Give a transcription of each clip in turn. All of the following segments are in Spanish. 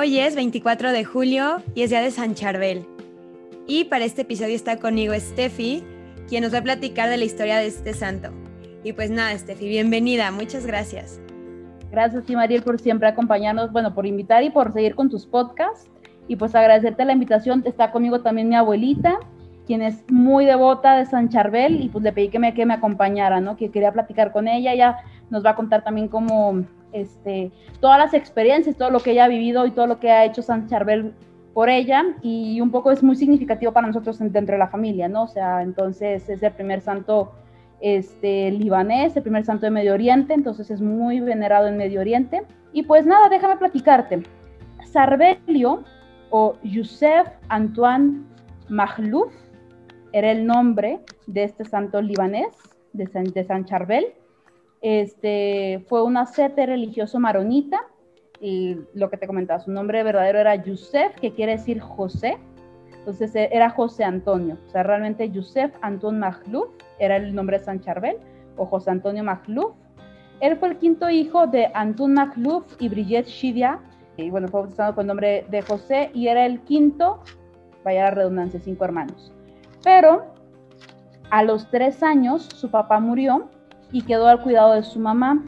Hoy es 24 de julio y es día de San Charbel. Y para este episodio está conmigo Steffi, quien nos va a platicar de la historia de este santo. Y pues nada, Steffi, bienvenida, muchas gracias. Gracias, sí, Mariel, por siempre acompañarnos, bueno, por invitar y por seguir con tus podcasts. Y pues agradecerte la invitación. Está conmigo también mi abuelita, quien es muy devota de San Charbel, y pues le pedí que me, que me acompañara, ¿no? Que quería platicar con ella. Ella nos va a contar también cómo, este, todas las experiencias, todo lo que ella ha vivido y todo lo que ha hecho San Charbel por ella, y un poco es muy significativo para nosotros dentro de la familia, ¿no? O sea, entonces es el primer santo este, libanés, el primer santo de Medio Oriente, entonces es muy venerado en Medio Oriente. Y pues nada, déjame platicarte. Sarbelio o Youssef Antoine Mahlouf era el nombre de este santo libanés, de San, de San Charbel. Este, fue un ascete religioso maronita y lo que te comentaba, su nombre verdadero era Youssef, que quiere decir José. Entonces era José Antonio, o sea, realmente Youssef Antoine Mahlouf era el nombre de San Charbel, o José Antonio Mahlouf. Él fue el quinto hijo de Antoine Mahlouf y Brigitte Shidia, y bueno, fue bautizado con el nombre de José, y era el quinto, vaya la redundancia, cinco hermanos. Pero a los tres años su papá murió y quedó al cuidado de su mamá,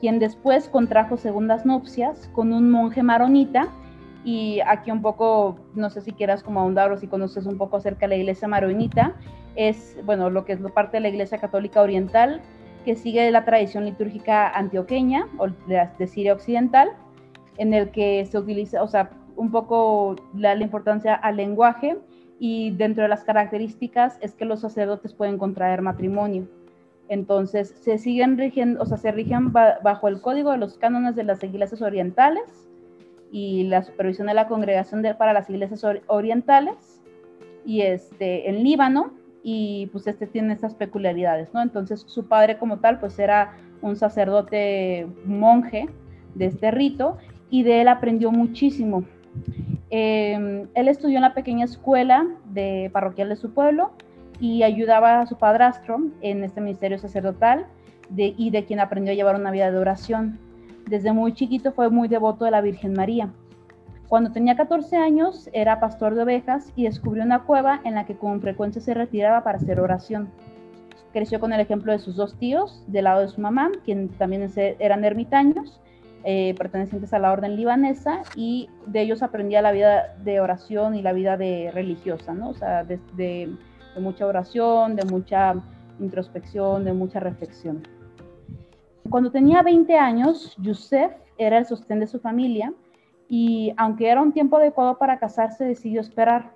quien después contrajo segundas nupcias con un monje maronita. Y aquí un poco, no sé si quieras como ahondar o si conoces un poco acerca de la iglesia maronita, es, bueno, lo que es parte de la iglesia católica oriental, que sigue la tradición litúrgica antioqueña o de, Siria Occidental, en el que se utiliza, o sea, un poco la, la importancia al lenguaje y dentro de las características es que los sacerdotes pueden contraer matrimonio. Entonces, se siguen rigiendo, o sea, se rigen bajo el código de los cánones de las iglesias orientales y la supervisión de la congregación para las iglesias orientales y este en Líbano y pues este tiene estas peculiaridades, ¿no? Entonces, su padre como tal pues era un sacerdote monje de este rito y de él aprendió muchísimo. Em, él estudió en la pequeña escuela de parroquial de su pueblo y ayudaba a su padrastro en este ministerio sacerdotal de, y de quien aprendió a llevar una vida de oración. Desde muy chiquito fue muy devoto de la Virgen María. Cuando tenía 14 años era pastor de ovejas y descubrió una cueva en la que con frecuencia se retiraba para hacer oración. Creció con el ejemplo de sus dos tíos, del lado de su mamá, quien también eran ermitaños, eh, pertenecientes a la orden libanesa, y de ellos aprendía la vida de oración y la vida de religiosa, ¿no? O sea, de, de mucha oración, de mucha introspección, de mucha reflexión. Cuando tenía 20 años, Yusef era el sostén de su familia y aunque era un tiempo adecuado para casarse, decidió esperar.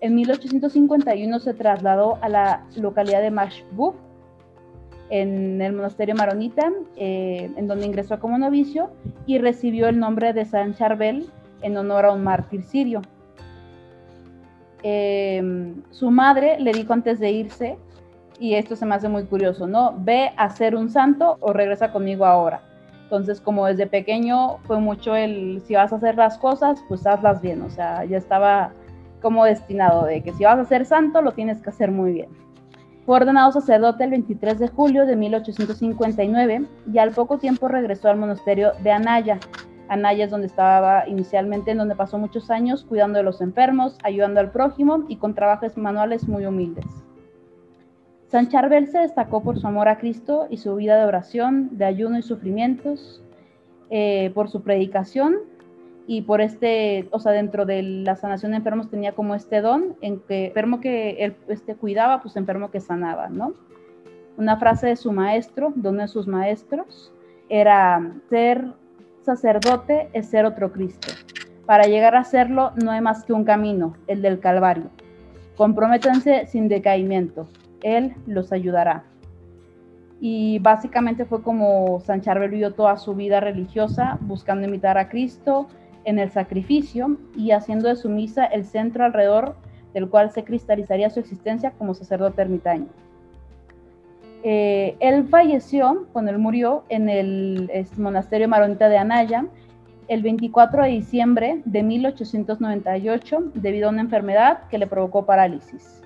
En 1851 se trasladó a la localidad de Mashbuf, en el monasterio maronita, eh, en donde ingresó como novicio y recibió el nombre de San Charbel en honor a un mártir sirio. Em, su madre le dijo antes de irse, y esto se me hace muy curioso, ¿no? Ve a ser un santo o regresa conmigo ahora. Entonces, como desde pequeño fue mucho el, si vas a hacer las cosas, pues hazlas bien, o sea, ya estaba como destinado de que si vas a ser santo, lo tienes que hacer muy bien. Fue ordenado sacerdote el 23 de julio de 1859 y al poco tiempo regresó al monasterio de Anaya, Anaya es donde estaba inicialmente, en donde pasó muchos años cuidando de los enfermos, ayudando al prójimo y con trabajos manuales muy humildes. San Charbel se destacó por su amor a Cristo y su vida de oración, de ayuno y sufrimientos, eh, por su predicación y por este, o sea, dentro de la sanación de enfermos tenía como este don en que enfermo que él este, cuidaba, pues enfermo que sanaba, ¿no? Una frase de su maestro, uno de sus maestros, era ser sacerdote es ser otro Cristo. Para llegar a serlo no hay más que un camino, el del Calvario. Comprométanse sin decaimiento. Él los ayudará. Y básicamente fue como San Charbel vivió toda su vida religiosa, buscando imitar a Cristo en el sacrificio y haciendo de su misa el centro alrededor del cual se cristalizaría su existencia como sacerdote ermitaño. Eh, él falleció, cuando él murió, en el monasterio maronita de Anaya el 24 de diciembre de 1898 debido a una enfermedad que le provocó parálisis.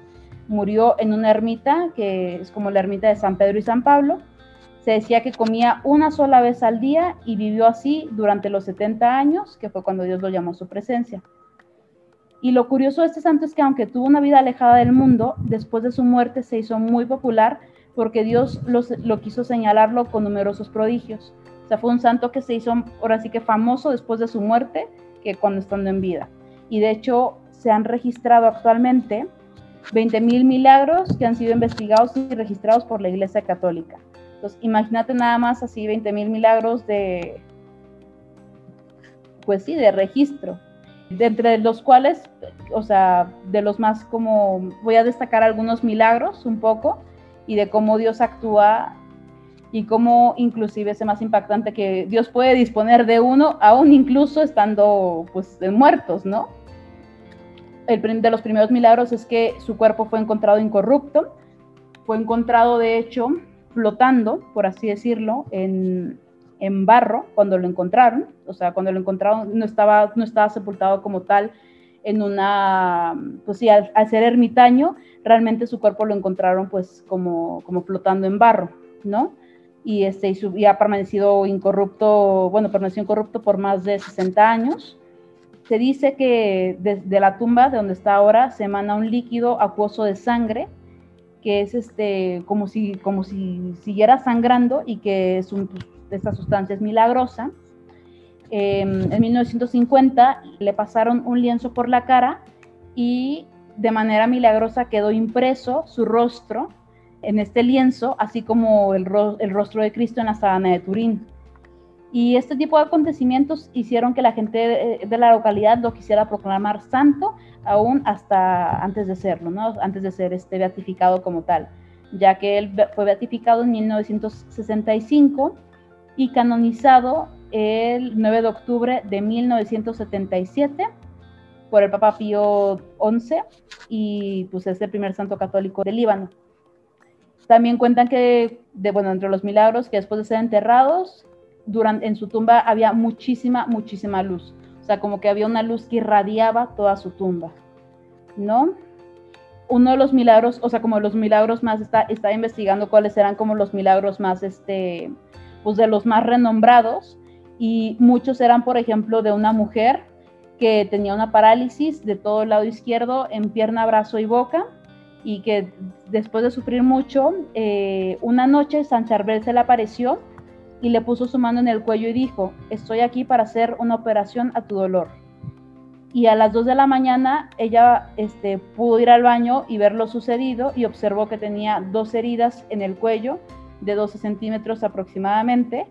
Murió en una ermita que es como la ermita de San Pedro y San Pablo Se decía que comía una sola vez al día y vivió así durante los 70 años, que fue cuando Dios lo llamó a su presencia. Y lo curioso de este santo es que aunque tuvo una vida alejada del mundo, después de su muerte se hizo muy popular porque Dios lo quiso señalarlo con numerosos prodigios. O sea, fue un santo que se hizo ahora sí que famoso después de su muerte que cuando estando en vida. Y de hecho se han registrado actualmente 20.000 milagros que han sido investigados y registrados por la Iglesia Católica. Entonces, imagínate nada más así 20.000 milagros de, pues sí, de registro de entre los cuales, o sea, de los más como, voy a destacar algunos milagros un poco y de cómo Dios actúa y cómo inclusive es más impactante que Dios puede disponer de uno, aún incluso estando pues muertos, ¿no? El de los primeros milagros es que su cuerpo fue encontrado incorrupto, fue encontrado de hecho flotando, por así decirlo, en, en barro cuando lo encontraron, o sea, cuando lo encontraron no estaba, no estaba sepultado como tal en una, pues sí, al, ser ermitaño, realmente su cuerpo lo encontraron pues como, como flotando en barro, ¿no? Y, este, y, ha permanecido incorrupto, bueno, permaneció incorrupto por más de 60 años. Se dice que desde la tumba de donde está ahora se emana un líquido acuoso de sangre que es este, como, si, como si siguiera sangrando y que es un, esta sustancia es milagrosa. Em, en 1950 le pasaron un lienzo por la cara y de manera milagrosa quedó impreso su rostro en este lienzo, así como el, el rostro de Cristo en la sabana de Turín. Y este tipo de acontecimientos hicieron que la gente de, la localidad lo quisiera proclamar santo, aún hasta antes de serlo, ¿no? antes de ser este, beatificado como tal, ya que él fue beatificado en 1965 y canonizado el 9 de octubre de 1977 por el Papa Pío XI y pues es el primer santo católico del Líbano. También cuentan que, de, bueno, entre los milagros, que después de ser enterrados, durante, en su tumba había muchísima, muchísima luz. O sea, como que había una luz que irradiaba toda su tumba, ¿no? Uno de los milagros, o sea, como los milagros más, está, está investigando cuáles eran como los milagros más, este, pues de los más renombrados y muchos eran, por ejemplo, de una mujer que tenía una parálisis de todo el lado izquierdo en pierna, brazo y boca y que después de sufrir mucho, eh, una noche San Charbel se le apareció y le puso su mano en el cuello y dijo, estoy aquí para hacer una operación a tu dolor. Y a las 2 de la mañana ella este, pudo ir al baño y ver lo sucedido y observó que tenía dos heridas en el cuello de 12 centímetros aproximadamente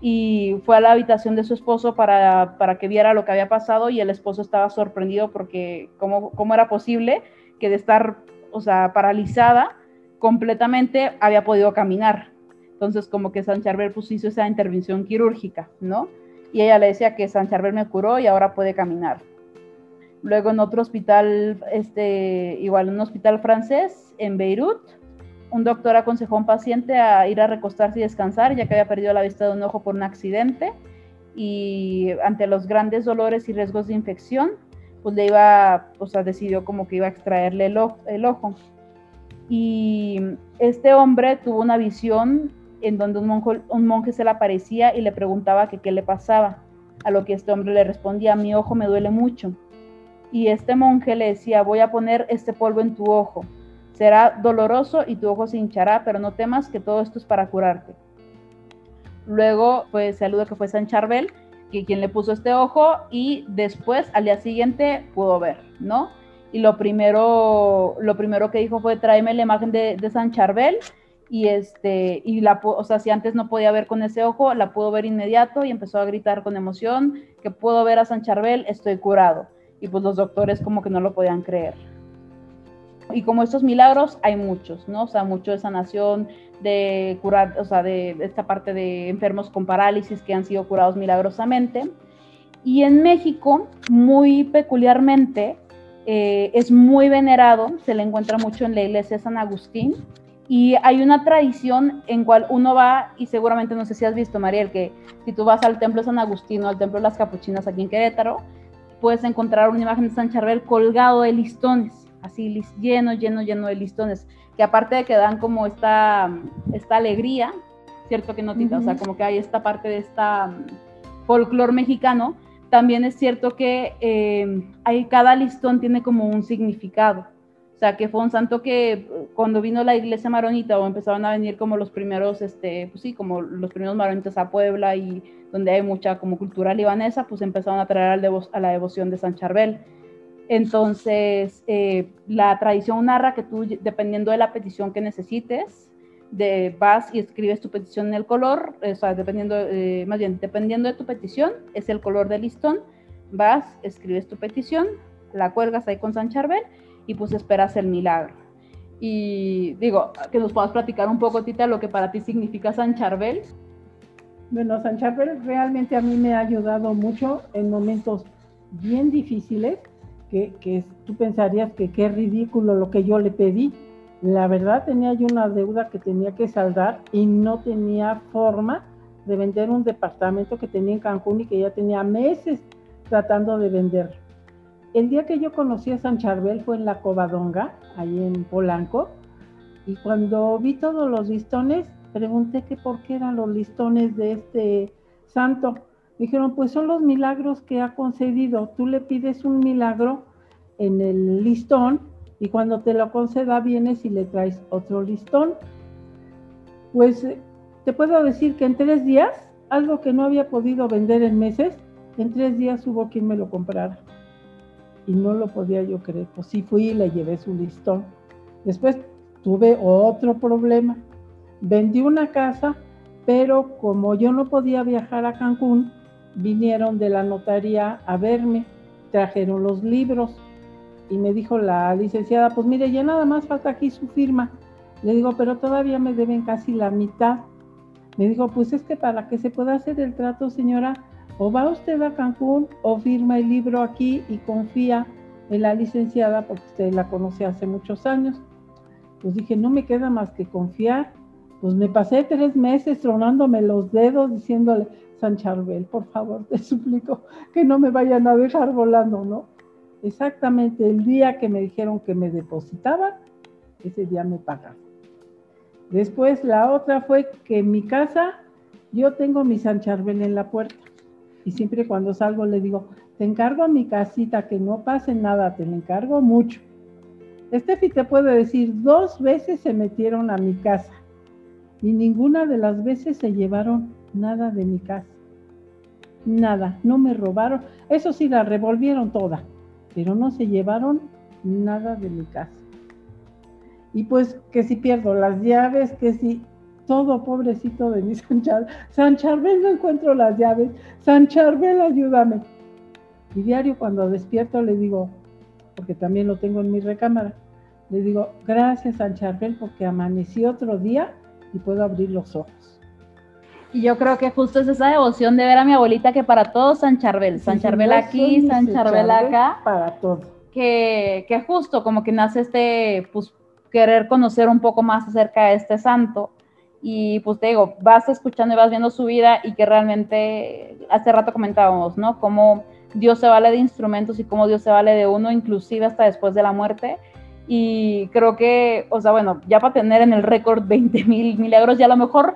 y fue a la habitación de su esposo para, que viera lo que había pasado y el esposo estaba sorprendido porque cómo, cómo era posible que de estar, o sea, paralizada completamente había podido caminar. Entonces como que San Charbel pues hizo esa intervención quirúrgica, ¿no? Y ella le decía que San Charbel me curó y ahora puede caminar. Luego en otro hospital, este, igual en un hospital francés en Beirut, un doctor aconsejó a un paciente a ir a recostarse y descansar, ya que había perdido la vista de un ojo por un accidente y ante los grandes dolores y riesgos de infección, pues le iba, o sea, decidió como que iba a extraerle el, ojo. Y este hombre tuvo una visión en donde un monje, se le aparecía y le preguntaba que qué le pasaba, a lo que este hombre le respondía, mi ojo me duele mucho. Y este monje le decía, voy a poner este polvo en tu ojo Será doloroso y tu ojo se hinchará, pero no temas que todo esto es para curarte. Luego, pues saludo que fue San Charbel, que quien le puso este ojo y después al día siguiente pudo ver, ¿no? Y lo primero, lo primero que dijo fue tráeme la imagen de, San Charbel y este y la o sea si antes no podía ver con ese ojo la pudo ver inmediato y empezó a gritar con emoción que puedo ver a San Charbel estoy curado y pues los doctores como que no lo podían creer y como estos milagros hay muchos, ¿no? O sea, mucho de sanación, de curar, o sea, de, esta parte de enfermos con parálisis que han sido curados milagrosamente. Y en México, muy peculiarmente, eh, es muy venerado, se le encuentra mucho en la iglesia San Agustín, y hay una tradición en cual uno va, y seguramente no sé si has visto, Mariel, que si tú vas al templo de San Agustín o al templo de las Capuchinas aquí en Querétaro, puedes encontrar una imagen de San Charbel colgado de listones así lleno, lleno, lleno de listones, que aparte de que dan como esta, esta alegría, cierto que notita, o sea, como que hay esta parte de esta mm, folclore mexicano, también es cierto que eh, hay, cada listón tiene como un significado. O sea, que fue un santo que cuando vino la iglesia maronita o empezaron a venir como los primeros, este, pues sí, como los primeros maronitas a Puebla y donde hay mucha como cultura libanesa, pues empezaron a traer a la devoción de San Charbel. Entonces, eh, la tradición narra que tú, dependiendo de la petición que necesites, de, vas y escribes tu petición en el color, o sea, dependiendo, eh, más bien, dependiendo de tu petición, es el color del listón, vas, escribes tu petición, la cuelgas ahí con San Charbel y pues esperas el milagro. Y digo, que nos puedas platicar un poco, Tita, lo que para ti significa San Charbel. Bueno, San Charbel realmente a mí me ha ayudado mucho en momentos bien difíciles, que, tú pensarías que qué ridículo lo que yo le pedí. La verdad tenía yo una deuda que tenía que saldar y no tenía forma de vender un departamento que tenía en Cancún y que ya tenía meses tratando de vender. El día que yo conocí a San Charbel fue en la Covadonga, ahí en Polanco, y cuando vi todos los listones, pregunté que por qué eran los listones de este santo. Dijeron, pues son los milagros que ha concedido. Tú le pides un milagro en el listón y cuando te lo conceda vienes y le traes otro listón. Pues te puedo decir que en tres días, algo que no había podido vender en meses, en tres días hubo quien me lo comprara y no lo podía yo creer. Pues sí fui y le llevé su listón. Después tuve otro problema. Vendí una casa, pero como yo no podía viajar a Cancún, vinieron de la notaría a verme, trajeron los libros y me dijo la licenciada, pues mire, ya nada más falta aquí su firma. Le digo, pero todavía me deben casi la mitad. Me dijo, pues es que para que se pueda hacer el trato, señora, o va usted a Cancún o firma el libro aquí y confía en la licenciada porque usted la conoce hace muchos años. Pues dije, no me queda más que confiar. Pues me pasé tres meses tronándome los dedos diciéndole, San Charbel, por favor, te suplico que no me vayan a dejar volando, ¿no? Exactamente el día que me dijeron que me depositaban, ese día me pagaron. Después la otra fue que en mi casa yo tengo mi San Charbel en la puerta y siempre cuando salgo le digo, te encargo mi casita, que no pase nada, te encargo mucho. Estefi te puede decir, dos veces se metieron a mi casa y ninguna de las veces se llevaron nada de mi casa. Nada, no me robaron. Eso sí, la revolvieron toda, pero no se llevaron nada de mi casa. Y pues que si pierdo las llaves, que si todo pobrecito de mi San Charbel. San Charbel no encuentro las llaves. San Charbel, ayúdame. Y diario cuando despierto le digo, porque también lo tengo en mi recámara, le digo, gracias San Charbel porque amanecí otro día y puedo abrir los ojos. Y yo creo que justo es esa devoción de ver a mi abuelita que para todos San Charbel, San Charbel aquí, San Charbel acá. Para todo. Que, que justo como que nace este, pues, querer conocer un poco más acerca de este santo y pues te digo, vas escuchando y vas viendo su vida y que realmente, hace rato comentábamos, ¿no? Cómo Dios se vale de instrumentos y cómo Dios se vale de uno, inclusive hasta después de la muerte. Y creo que, o sea, bueno, ya para tener en el récord 20 mil milagros, ya a lo mejor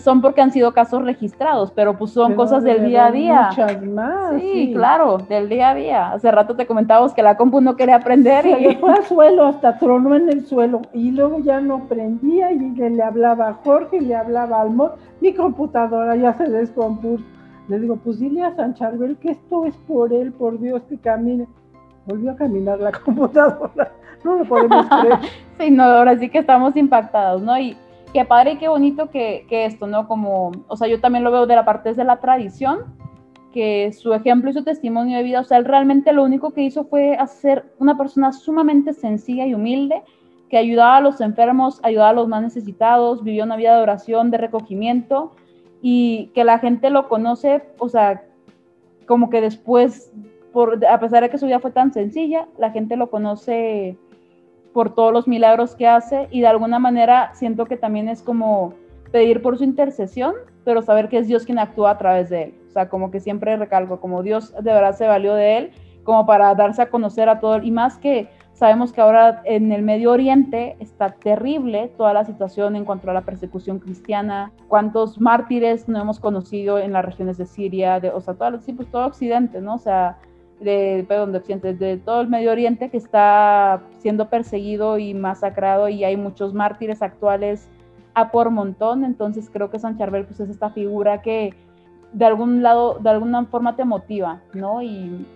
son porque han sido casos registrados, pero pues son cosas del día a día. Muchas más. Sí, claro, del día a día. Hace rato te comentábamos que la compu no quería aprender. y... fue al suelo, hasta tronó en el suelo. Y luego ya no prendía y le, hablaba a Jorge, le hablaba al Mor. Mi computadora ya se descompuso. Le digo, pues dile a San Charbel que esto es por él, por Dios, que camine. Volvió a caminar la computadora. No lo podemos creer. sí, no, ahora sí que estamos impactados, ¿no? Y qué padre y qué bonito que, esto, ¿no? Como, o sea, yo también lo veo de la parte de la tradición, que su ejemplo y su testimonio de vida, o sea, él realmente lo único que hizo fue hacer una persona sumamente sencilla y humilde, que ayudaba a los enfermos, ayudaba a los más necesitados, vivió una vida de oración, de recogimiento, y que la gente lo conoce, o sea, como que después, por, a pesar de que su vida fue tan sencilla, la gente lo conoce por todos los milagros que hace y de alguna manera siento que también es como pedir por su intercesión, pero saber que es Dios quien actúa a través de él. O sea, como que siempre recalco, como Dios de verdad se valió de él, como para darse a conocer a todo, y más que Sabemos que ahora en el Medio Oriente está terrible toda la situación en cuanto a la persecución cristiana, cuántos mártires no hemos conocido en las regiones de Siria, de, o sea, todo, sí, pues todo Occidente, ¿no? O sea, de, perdón, de Occidente, de todo el Medio Oriente que está siendo perseguido y masacrado y hay muchos mártires actuales a por montón, entonces creo que San Charbel pues es esta figura que de algún lado, de alguna forma te motiva, ¿no? Y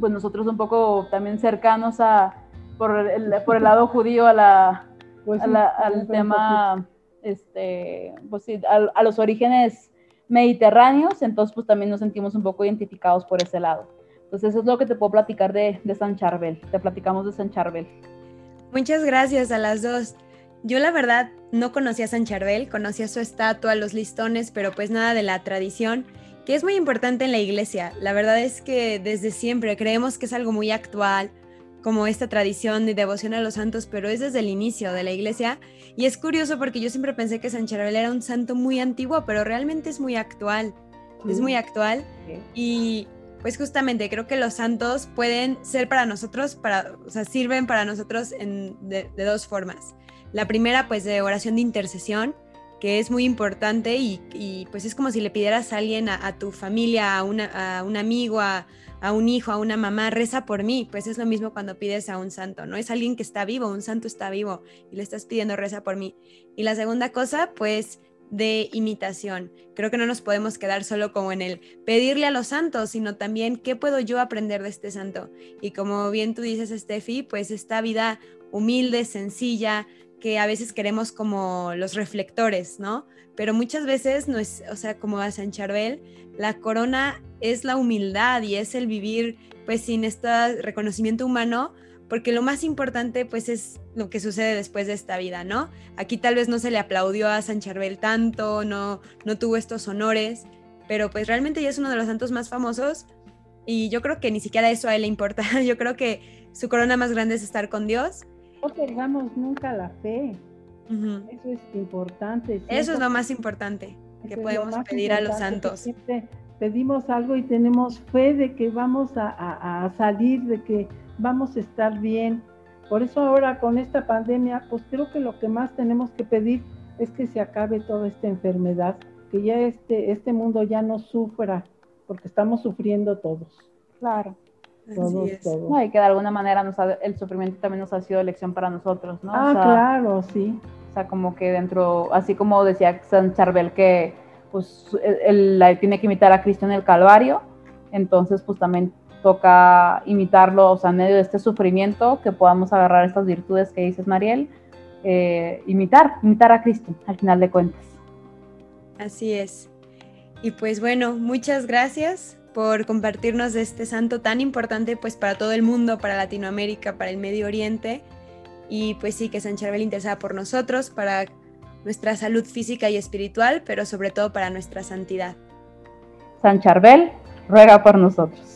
pues nosotros un poco también cercanos a, por el, por el lado judío a la, pues al tema, este, pues sí, a, los orígenes mediterráneos, entonces pues también nos sentimos un poco identificados por ese lado. Entonces eso es lo que te puedo platicar de, de San Charbel, te platicamos de San Charbel. Muchas gracias a las dos. Yo la verdad no conocía a San Charbel, conocía su estatua, los listones, pero pues nada de la tradición, que es muy importante en la iglesia. La verdad es que desde siempre creemos que es algo muy actual, como esta tradición de devoción a los santos, pero es desde el inicio de la iglesia. Y es curioso porque yo siempre pensé que San Charbel era un santo muy antiguo, pero realmente es muy actual. Es muy actual. Y pues justamente creo que los santos pueden ser para nosotros, para, o sea, sirven para nosotros en, de dos formas. La primera, pues, de oración de intercesión, que es muy importante y, pues es como si le pidieras a alguien, a, tu familia, a, a un amigo, a, a, un hijo, a una mamá, reza por mí. Pues es lo mismo cuando pides a un santo, ¿no? Es alguien que está vivo, un santo está vivo y le estás pidiendo reza por mí. Y la segunda cosa, pues de imitación. Creo que no nos podemos quedar solo como en el pedirle a los santos, sino también qué puedo yo aprender de este santo. Y como bien tú dices, Steffi, pues esta vida humilde, sencilla, que a veces queremos como los reflectores, ¿no? Pero muchas veces no es, o sea, como a San Charbel, la corona es la humildad y es el vivir pues sin este reconocimiento humano, porque lo más importante pues es lo que sucede después de esta vida, ¿no? Aquí tal vez no se le aplaudió a San Charbel tanto, no, no tuvo estos honores, pero pues realmente ya es uno de los santos más famosos y yo creo que ni siquiera eso a él le importa, yo creo que su corona más grande es estar con Dios no perdamos nunca la fe. Eso es importante. Eso es lo más importante que podemos pedir a los santos. Pedimos algo y tenemos fe de que vamos a, salir, de que vamos a estar bien. Por eso ahora con esta pandemia, pues creo que lo que más tenemos que pedir es que se acabe toda esta enfermedad, que ya este, este mundo ya no sufra, porque estamos sufriendo todos. Claro. No, y que de alguna manera el sufrimiento también nos ha sido elección para nosotros, ¿no? Ah, claro, sí. O sea, como que dentro, así como decía San Charbel que pues él, tiene que imitar a Cristo en el Calvario, entonces pues también toca imitarlo, o sea, en medio de este sufrimiento, que podamos agarrar estas virtudes que dices, Mariel, eh, imitar, imitar a Cristo, al final de cuentas. Así es. Y pues bueno, muchas gracias por compartirnos este santo tan importante pues para todo el mundo, para Latinoamérica, para el Medio Oriente. Y pues sí, que San Charbel interesaba por nosotros, para nuestra salud física y espiritual, pero sobre todo para nuestra santidad. San Charbel ruega por nosotros.